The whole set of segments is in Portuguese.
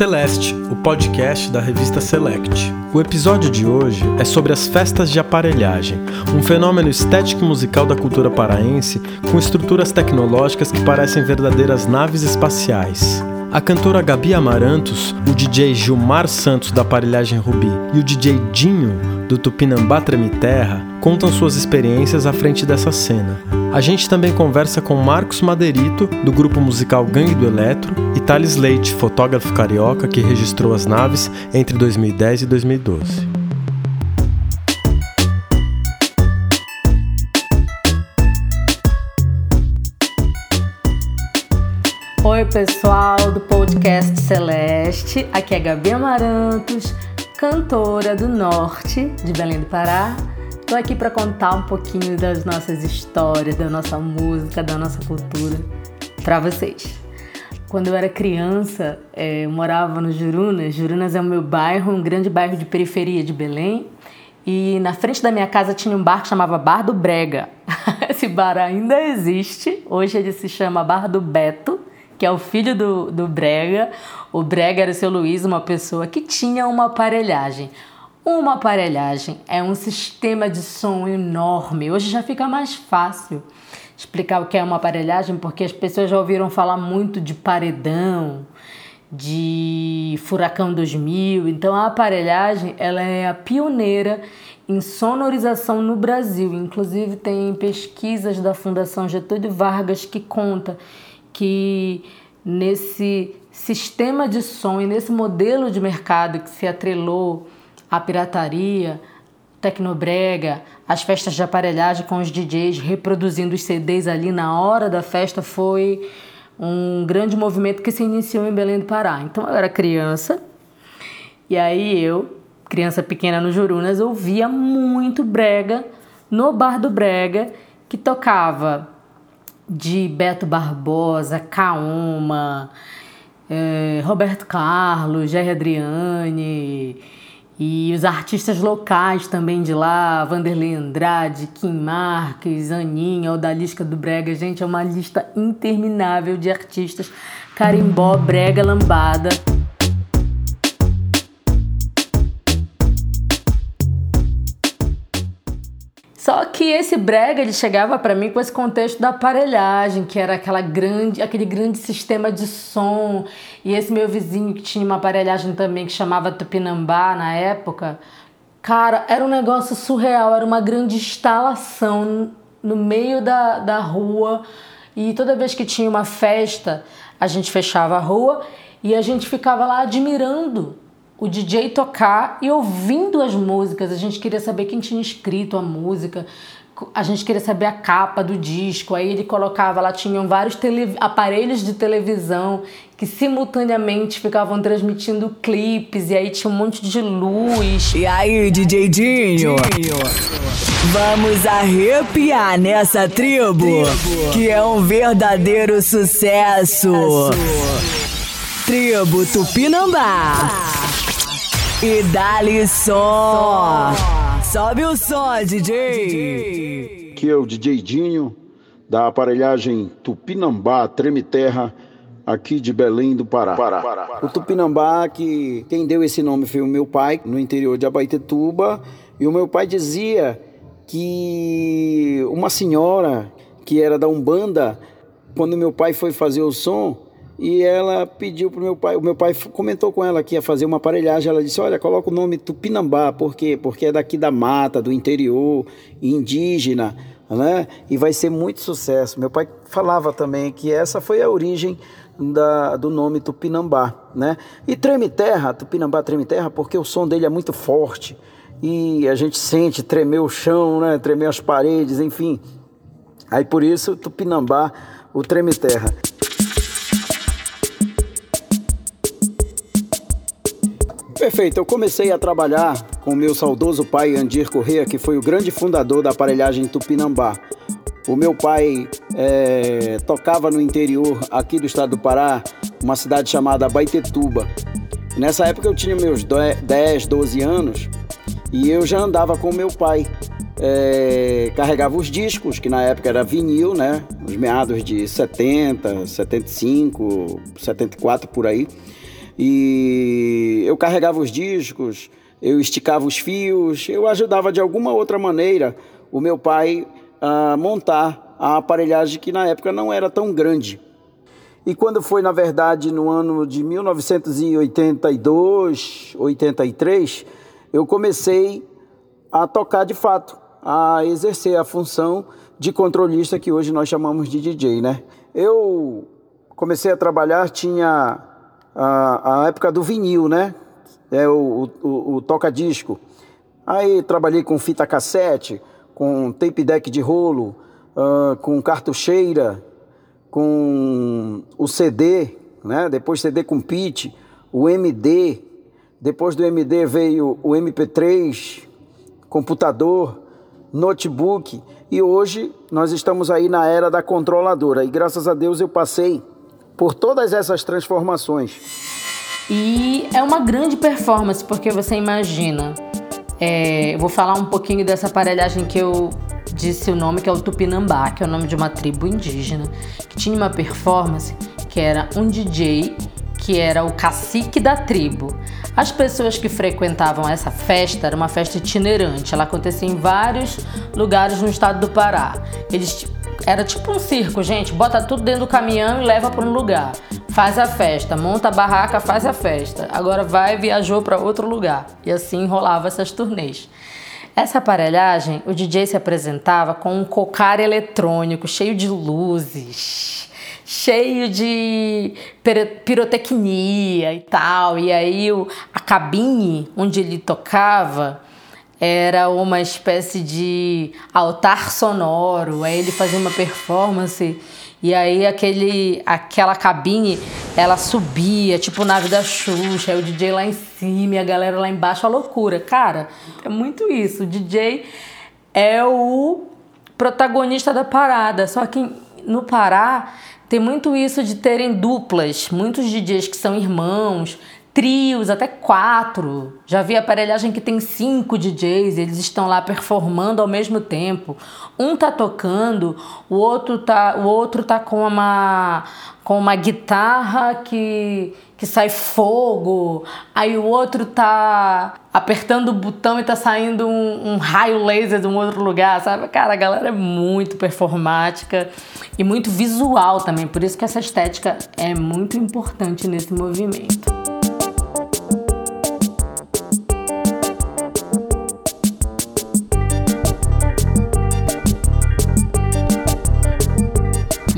Celeste, o podcast da revista Select. O episódio de hoje é sobre as festas de aparelhagem, um fenômeno estético e musical da cultura paraense com estruturas tecnológicas que parecem verdadeiras naves espaciais. A cantora Gabi Amarantos, o DJ Gilmar Santos da aparelhagem Rubi e o DJ Dinho do Tupinambá Treme Terra contam suas experiências à frente dessa cena. A gente também conversa com Marcos Maderito, do grupo musical Gangue do Eletro, e Thales Leite, fotógrafo carioca que registrou as naves entre 2010 e 2012. Oi, pessoal do podcast Celeste. Aqui é Gabi Amarantos, cantora do norte de Belém do Pará. Estou aqui para contar um pouquinho das nossas histórias, da nossa música, da nossa cultura para vocês. Quando eu era criança, é, eu morava no Jurunas. Jurunas é o meu bairro, um grande bairro de periferia de Belém. E na frente da minha casa tinha um bar que chamava Bar do Brega. Esse bar ainda existe. Hoje ele se chama Bar do Beto que é o filho do, do Brega. O Brega era o seu Luiz, uma pessoa que tinha uma aparelhagem. Uma aparelhagem é um sistema de som enorme. Hoje já fica mais fácil explicar o que é uma aparelhagem, porque as pessoas já ouviram falar muito de paredão, de Furacão 2000. Então a aparelhagem ela é a pioneira em sonorização no Brasil. Inclusive tem pesquisas da Fundação Getúlio Vargas que conta que nesse sistema de som e nesse modelo de mercado que se atrelou à pirataria, tecnobrega, as festas de aparelhagem com os DJs reproduzindo os CDs ali na hora da festa foi um grande movimento que se iniciou em Belém do Pará. Então eu era criança e aí eu, criança pequena no Jurunas, ouvia muito brega no bar do brega que tocava de Beto Barbosa, Kaoma, é, Roberto Carlos, Jerry Adriane e os artistas locais também de lá, Vanderlei Andrade, Kim Marques, Aninha, Odalisca do Brega. Gente, é uma lista interminável de artistas. Carimbó, Brega, Lambada. Só que esse brega ele chegava para mim com esse contexto da aparelhagem, que era aquela grande, aquele grande sistema de som. E esse meu vizinho que tinha uma aparelhagem também que chamava Tupinambá na época, cara, era um negócio surreal, era uma grande instalação no meio da, da rua. E toda vez que tinha uma festa, a gente fechava a rua e a gente ficava lá admirando o DJ tocar e ouvindo as músicas. A gente queria saber quem tinha escrito a música, a gente queria saber a capa do disco. Aí ele colocava lá, tinham vários aparelhos de televisão que simultaneamente ficavam transmitindo clipes, e aí tinha um monte de luz. E aí, DJ Dinho? Vamos arrepiar nessa tribo, que é um verdadeiro sucesso. Tribo Tupinambá. E dá-lhe som. Sobe o som, DJ. Aqui é o DJ Dinho, da aparelhagem Tupinambá Treme Terra, aqui de Belém do Pará. O Tupinambá, que quem deu esse nome foi o meu pai, no interior de Abaitetuba. E o meu pai dizia que uma senhora que era da Umbanda, quando meu pai foi fazer o som, e ela pediu para o meu pai, o meu pai comentou com ela que ia fazer uma aparelhagem, ela disse, olha, coloca o nome Tupinambá, por quê? Porque é daqui da mata, do interior, indígena, né? E vai ser muito sucesso. Meu pai falava também que essa foi a origem da, do nome Tupinambá, né? E treme terra, Tupinambá treme terra, porque o som dele é muito forte e a gente sente tremer o chão, né? Tremer as paredes, enfim. Aí por isso Tupinambá, o treme terra. Perfeito, eu comecei a trabalhar com meu saudoso pai Andir Corrêa, que foi o grande fundador da aparelhagem Tupinambá. O meu pai é, tocava no interior aqui do estado do Pará, uma cidade chamada Baitetuba. Nessa época eu tinha meus 10, 12 anos e eu já andava com meu pai. É, carregava os discos, que na época era vinil, né? Os meados de 70, 75, 74 por aí. E eu carregava os discos, eu esticava os fios, eu ajudava de alguma outra maneira o meu pai a montar a aparelhagem que na época não era tão grande. E quando foi, na verdade, no ano de 1982, 83, eu comecei a tocar de fato, a exercer a função de controlista que hoje nós chamamos de DJ, né? Eu comecei a trabalhar, tinha a, a época do vinil, né? É o, o, o toca-disco. Aí trabalhei com fita cassete, com tape deck de rolo, uh, com cartucheira, com o CD, né? depois CD com pitch, o MD, depois do MD veio o MP3, computador, notebook e hoje nós estamos aí na era da controladora e graças a Deus eu passei por todas essas transformações. E é uma grande performance porque você imagina. É, eu vou falar um pouquinho dessa aparelhagem que eu disse o nome, que é o Tupinambá, que é o nome de uma tribo indígena, que tinha uma performance que era um DJ que era o cacique da tribo. As pessoas que frequentavam essa festa era uma festa itinerante, ela acontecia em vários lugares no estado do Pará. Eles era tipo um circo, gente, bota tudo dentro do caminhão e leva para um lugar. Faz a festa, monta a barraca, faz a festa. Agora vai viajou para outro lugar. E assim rolava essas turnês. Essa aparelhagem, o DJ se apresentava com um cocar eletrônico cheio de luzes, cheio de pirotecnia e tal. E aí a cabine onde ele tocava era uma espécie de altar sonoro. Aí ele fazia uma performance e aí aquele, aquela cabine, ela subia, tipo nave da Xuxa, aí o DJ lá em cima e a galera lá embaixo, a loucura. Cara, é muito isso. O DJ é o protagonista da parada. Só que no Pará tem muito isso de terem duplas, muitos DJs que são irmãos, trios, até quatro. Já vi aparelhagem que tem cinco DJs, eles estão lá performando ao mesmo tempo. Um tá tocando, o outro tá, o outro tá com uma com uma guitarra que que sai fogo, aí o outro tá apertando o botão e tá saindo um, um, raio laser de um outro lugar, sabe? Cara, a galera é muito performática e muito visual também, por isso que essa estética é muito importante nesse movimento.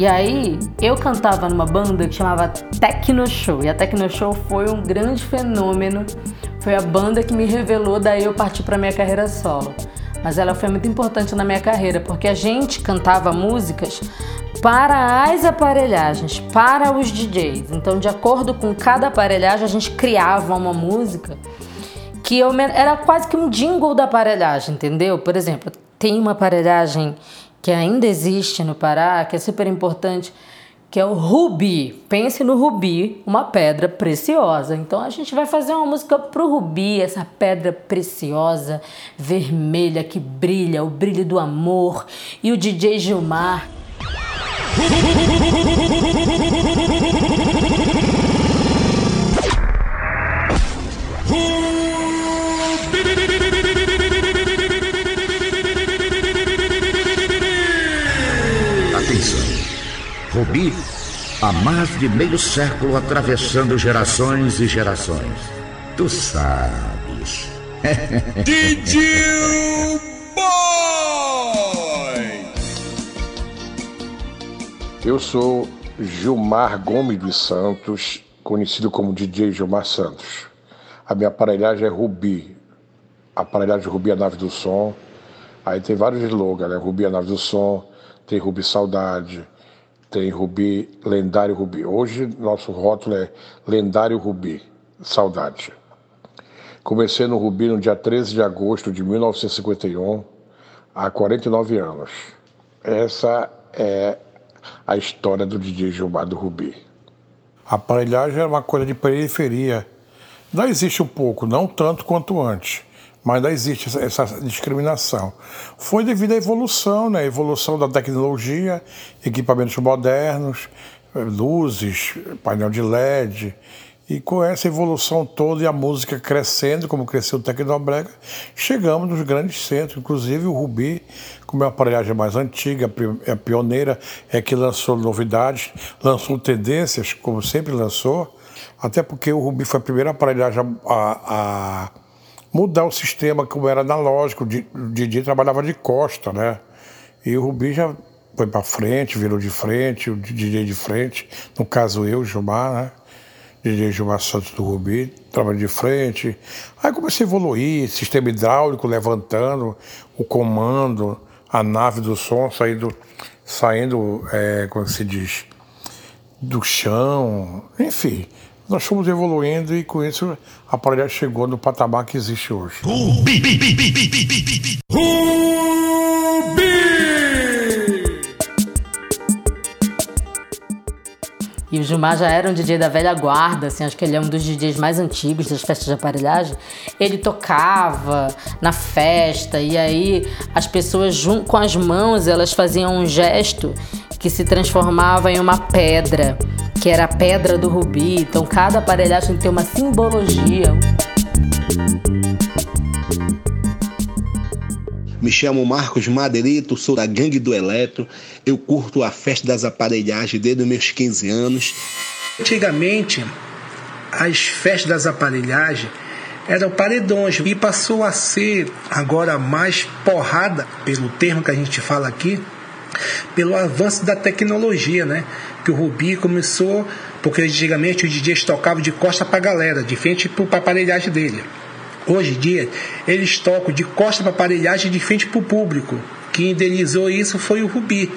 E aí, eu cantava numa banda que chamava Tecno Show. E a Tecno Show foi um grande fenômeno. Foi a banda que me revelou, daí eu parti para minha carreira solo. Mas ela foi muito importante na minha carreira, porque a gente cantava músicas para as aparelhagens, para os DJs. Então, de acordo com cada aparelhagem, a gente criava uma música que eu, era quase que um jingle da aparelhagem, entendeu? Por exemplo, tem uma aparelhagem que ainda existe no Pará, que é super importante, que é o rubi. Pense no rubi, uma pedra preciosa. Então a gente vai fazer uma música pro rubi, essa pedra preciosa, vermelha que brilha, o brilho do amor. E o DJ Gilmar. Rubi, há mais de meio século atravessando gerações e gerações. Tu sabes. DJ Boy! Eu sou Gilmar Gomes dos Santos, conhecido como DJ Gilmar Santos. A minha aparelhagem é Rubi. A aparelhagem Rubi é a nave do som. Aí tem vários slogans, né? Rubi é a nave do som, tem Rubi Saudade, tem Rubi, Lendário Rubi. Hoje nosso rótulo é Lendário Rubi, saudade. Comecei no Rubi no dia 13 de agosto de 1951, há 49 anos. Essa é a história do DJ Gilmar do Rubi. A aparelhagem era uma coisa de periferia. Ainda existe um pouco, não tanto quanto antes mas ainda existe essa discriminação. Foi devido à evolução, né? A evolução da tecnologia, equipamentos modernos, luzes, painel de LED, E com essa evolução toda e a música crescendo, como cresceu o Tecnobrega, chegamos nos grandes centros, inclusive o Rubi, como é a aparelhagem mais antiga, é pioneira, é que lançou novidades, lançou tendências, como sempre lançou, até porque o Rubi foi a primeira aparelhagem a, a mudar o sistema como era analógico, o Didi trabalhava de costa, né? E o Rubi já foi para frente, virou de frente, o DJ de frente, no caso eu, Gilmar, né? DJ Gilmar Santos do Rubi, trabalho de frente. Aí comecei a evoluir, sistema hidráulico levantando, o comando, a nave do som saindo, saindo é, como se diz, do chão, enfim. Nós fomos evoluindo e com isso a aparelhagem chegou no patamar que existe hoje. Rubi! E o Gilmar já era um DJ da velha guarda, assim, acho que ele é um dos DJs mais antigos das festas de aparelhagem. Ele tocava na festa e aí as pessoas com as mãos elas faziam um gesto que se transformava em uma pedra, que era a pedra do rubi. Então cada aparelhagem tem uma simbologia. Me chamo Marcos Madeirito, sou da Gangue do Eletro. Eu curto a festa das aparelhagens desde os meus 15 anos. Antigamente, as festas das aparelhagens eram paredões e passou a ser agora mais porrada, pelo termo que a gente fala aqui, pelo avanço da tecnologia, né? Que o Rubi começou, porque antigamente os DJs tocavam de costa para a galera, de frente para a aparelhagem dele. Hoje em dia, eles tocam de costa para aparelhagem de frente para o público. Quem idealizou isso foi o Rubi.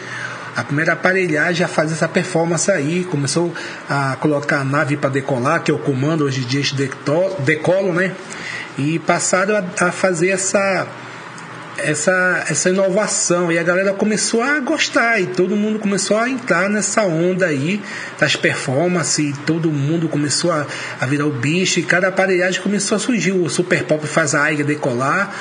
A primeira aparelhagem a fazer essa performance aí, começou a colocar a nave para decolar, que é o comando hoje em dia decolam, né? E passaram a, a fazer essa essa, essa inovação e a galera começou a gostar e todo mundo começou a entrar nessa onda aí das performances, todo mundo começou a, a virar o bicho e cada aparelhagem começou a surgir. O Super Pop faz a águia decolar,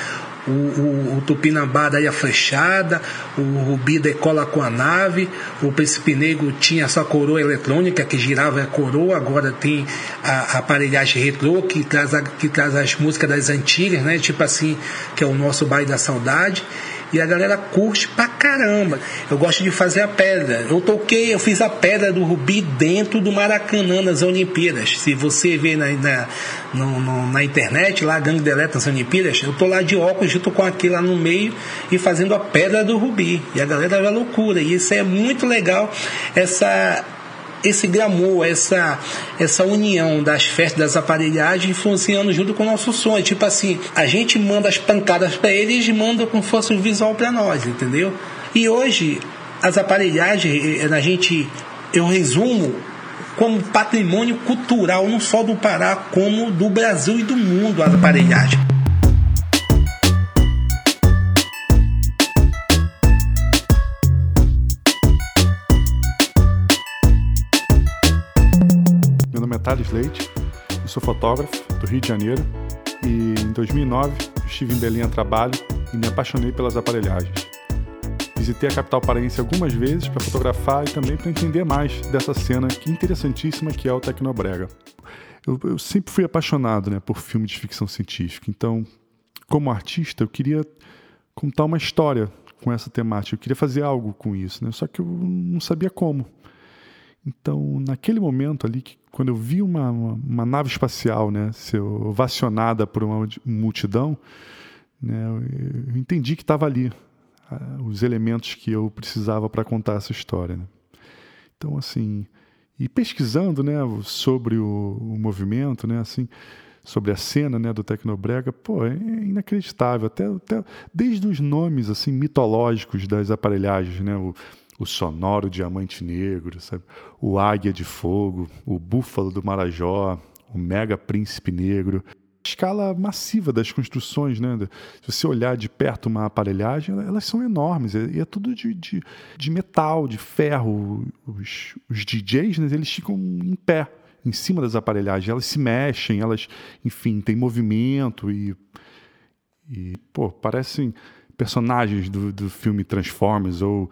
o, o, o Tupinambá daí a flechada, o Rubi decola com a nave, o Príncipe Negro tinha sua coroa eletrônica que girava a coroa, agora tem a, a aparelhagem retrô que traz, a, que traz as músicas das antigas, né? Tipo assim, que é o nosso baile da saudade e a galera curte pra caramba. Eu gosto de fazer a pedra. Eu toquei, eu fiz a pedra do Rubi dentro do Maracanã nas Olimpíadas. Se você vê na, na, no, no, na internet, lá, Gangue Deleta nas Olimpíadas, eu tô lá de óculos, junto com aquilo lá no meio e fazendo a pedra do Rubi. E a galera vai loucura. E isso é muito legal, essa esse glamour, essa, essa união das festas, das aparelhagens influenciando junto com o nosso sonho. Tipo assim, a gente manda as pancadas para eles e manda como fosse o visual para nós, entendeu? E hoje, as aparelhagens, eh, a gente, eu resumo como patrimônio cultural, não só do Pará, como do Brasil e do mundo, as aparelhagens. Thales Leite, eu sou fotógrafo do Rio de Janeiro e em 2009 estive em Belém a trabalho e me apaixonei pelas aparelhagens. Visitei a capital paraense algumas vezes para fotografar e também para entender mais dessa cena que interessantíssima que é o Tecnobrega. Eu, eu sempre fui apaixonado né, por filmes de ficção científica, então, como artista, eu queria contar uma história com essa temática, eu queria fazer algo com isso, né? só que eu não sabia como. Então, naquele momento ali, quando eu vi uma, uma, uma nave espacial né, ser ovacionada por uma multidão, né, eu entendi que estava ali uh, os elementos que eu precisava para contar essa história. Né? Então, assim, e pesquisando né, sobre o, o, movimento, né, assim, sobre a cena né, do Tecnobrega, pô, é inacreditável. Até, até desde os nomes assim mitológicos das aparelhagens, né, o, o sonoro diamante negro, sabe? o águia de fogo, o búfalo do Marajó, o mega príncipe negro. Escala massiva das construções, né? Se você olhar de perto uma aparelhagem, elas são enormes. E é tudo de, de, de metal, de ferro. Os, os DJs, né, eles ficam em pé, em cima das aparelhagens. Elas se mexem, elas, enfim, têm movimento e, e pô, parecem personagens do, do filme Transformers ou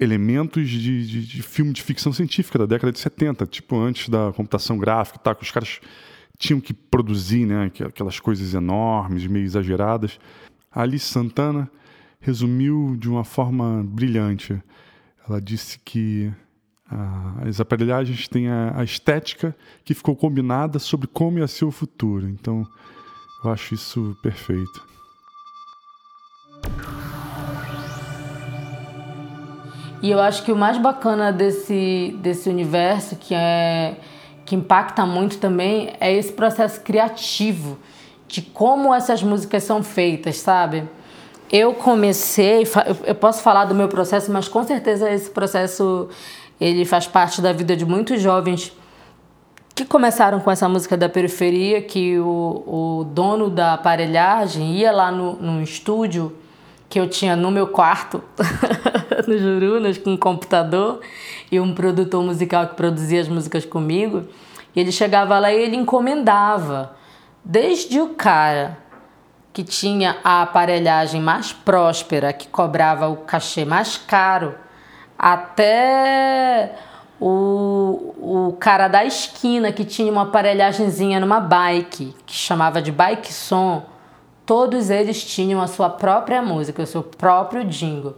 elementos de, de, de, filme de ficção científica da década de 70, tipo antes da computação gráfica, tá, que os caras tinham que produzir né, aquelas coisas enormes, meio exageradas. Alice Santana resumiu de uma forma brilhante. Ela disse que ah, as aparelhagens têm a, a, estética que ficou combinada sobre como ia ser o futuro. Então, eu acho isso perfeito. E eu acho que o mais bacana desse, desse universo, que, é, que impacta muito também, é esse processo criativo de como essas músicas são feitas, sabe? Eu comecei, eu posso falar do meu processo, mas com certeza esse processo ele faz parte da vida de muitos jovens que começaram com essa música da periferia, que o, o dono da aparelhagem ia lá no, no estúdio que eu tinha no meu quarto, no Jurunas, com um computador e um produtor musical que produzia as músicas comigo. E ele chegava lá e ele encomendava, desde o cara que tinha a aparelhagem mais próspera, que cobrava o cachê mais caro, até o, o cara da esquina que tinha uma aparelhagemzinha numa bike, que chamava de bike som, todos eles tinham a sua própria música, o seu próprio jingle.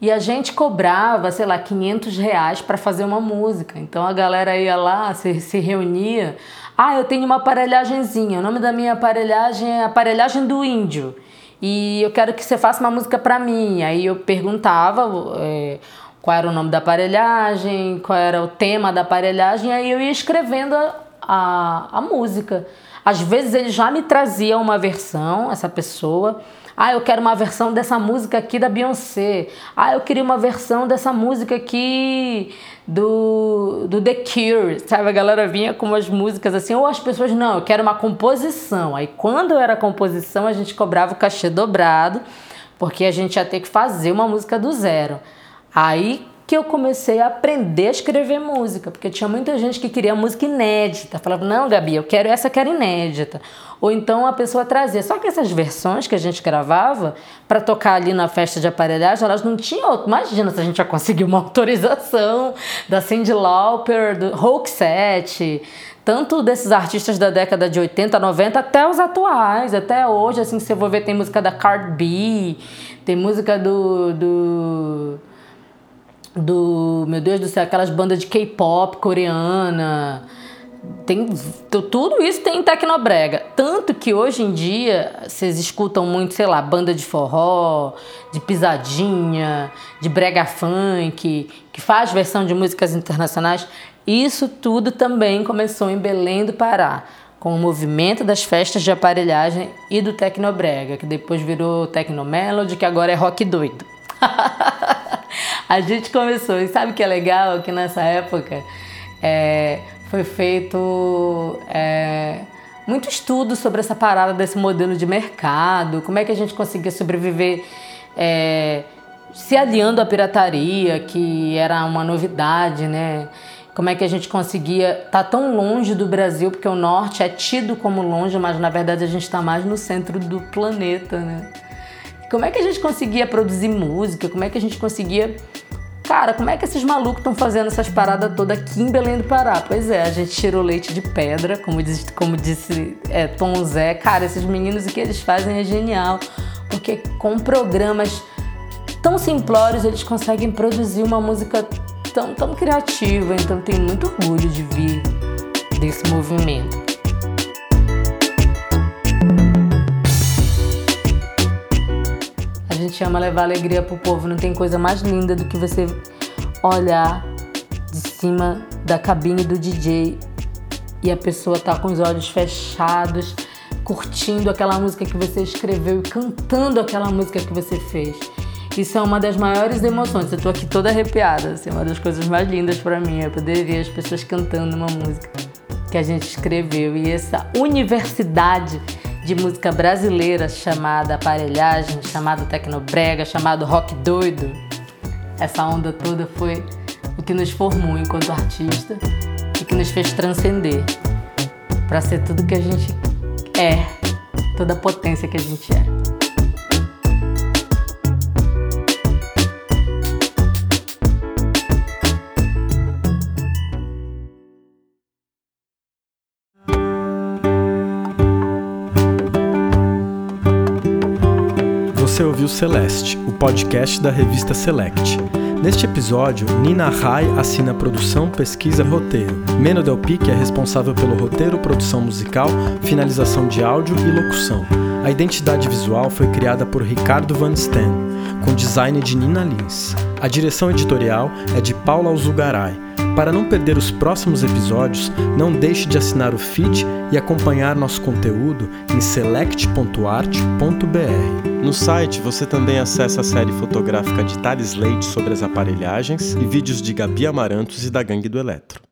E a gente cobrava, sei lá, 500 reais para fazer uma música. Então a galera ia lá, se, se reunia. Ah, eu tenho uma aparelhagemzinha. O nome da minha aparelhagem é Aparelhagem do Índio. E eu quero que você faça uma música para mim. Aí eu perguntava é, qual era o nome da aparelhagem, qual era o tema da aparelhagem, aí eu ia escrevendo a, a, a música. Às vezes ele já me trazia uma versão, essa pessoa. Ah, eu quero uma versão dessa música aqui da Beyoncé. Ah, eu queria uma versão dessa música aqui do, do The Cure. Sabe, a galera vinha com umas músicas assim, ou as pessoas, não, eu quero uma composição. Aí quando era composição, a gente cobrava o cachê dobrado, porque a gente ia ter que fazer uma música do zero. Aí que eu comecei a aprender a escrever música, porque tinha muita gente que queria música inédita. Falava, não, Gabi, eu quero essa que era inédita. Ou então a pessoa trazia. Só que essas versões que a gente gravava para tocar ali na festa de aparelhagem, elas não tinham. Imagina se a gente já conseguiu uma autorização da Cyndi Lauper, do Roxette, tanto desses artistas da década de 80, 90 até os atuais, até hoje, assim, se você for ver, tem música da Card B, tem música do, do do, meu Deus do céu, aquelas bandas de K-pop coreana. Tem, tudo isso tem em Tecnobrega. Tanto que hoje em dia vocês escutam muito, sei lá, banda de forró, de pisadinha, de brega funk, que faz versão de músicas internacionais. Isso tudo também começou em Belém do Pará, com o movimento das festas de aparelhagem e do Tecnobrega, que depois virou Tecnomelody, que agora é rock doido. a gente começou. E sabe o que é legal? Que nessa época é, foi feito é, muito estudo sobre essa parada desse modelo de mercado, como é que a gente conseguia sobreviver é, se aliando à pirataria, que era uma novidade, né? Como é que a gente conseguia estar tá tão longe do Brasil, porque o norte é tido como longe, mas na verdade a gente está mais no centro do planeta, né? Como é que a gente conseguia produzir música? Como é que a gente conseguia. Cara, como é que esses malucos estão fazendo essas paradas todas aqui em Belém do Pará? Pois é, a gente tirou leite de pedra, como disse, como disse é, Tom Zé. Cara, esses meninos o que eles fazem é genial, porque com programas tão simplórios eles conseguem produzir uma música tão, tão criativa. Então tenho muito orgulho de vir desse movimento. Gente ama levar alegria pro povo. Não tem coisa mais linda do que você olhar de cima da cabine do DJ e a pessoa tá com os olhos fechados, curtindo aquela música que você escreveu e cantando aquela música que você fez. Isso é uma das maiores emoções. Eu tô aqui toda arrepiada. Assim, é uma das coisas mais lindas para mim é poder ver as pessoas cantando uma música que a gente escreveu e essa universidade de música brasileira chamada aparelhagem, chamado tecnobrega, chamado rock doido. Essa onda toda foi o que nos formou enquanto artista e que nos fez transcender para ser tudo que a gente é, toda a potência que a gente é. Você ouviu Celeste, o podcast da revista Select. Neste episódio, Nina Rai assina produção, pesquisa e roteiro. Meno Del Pique é responsável pelo roteiro, produção musical, finalização de áudio e locução. A identidade visual foi criada por Ricardo Van Steen, com design de Nina Lins. A direção editorial é de Paula Alzugaray. Para não perder os próximos episódios, não deixe de assinar o feed e acompanhar nosso conteúdo em select.art.br. No site você também acessa a série fotográfica de Thales Leite sobre as aparelhagens e vídeos de Gabi Amarantos e da Gangue do Eletro.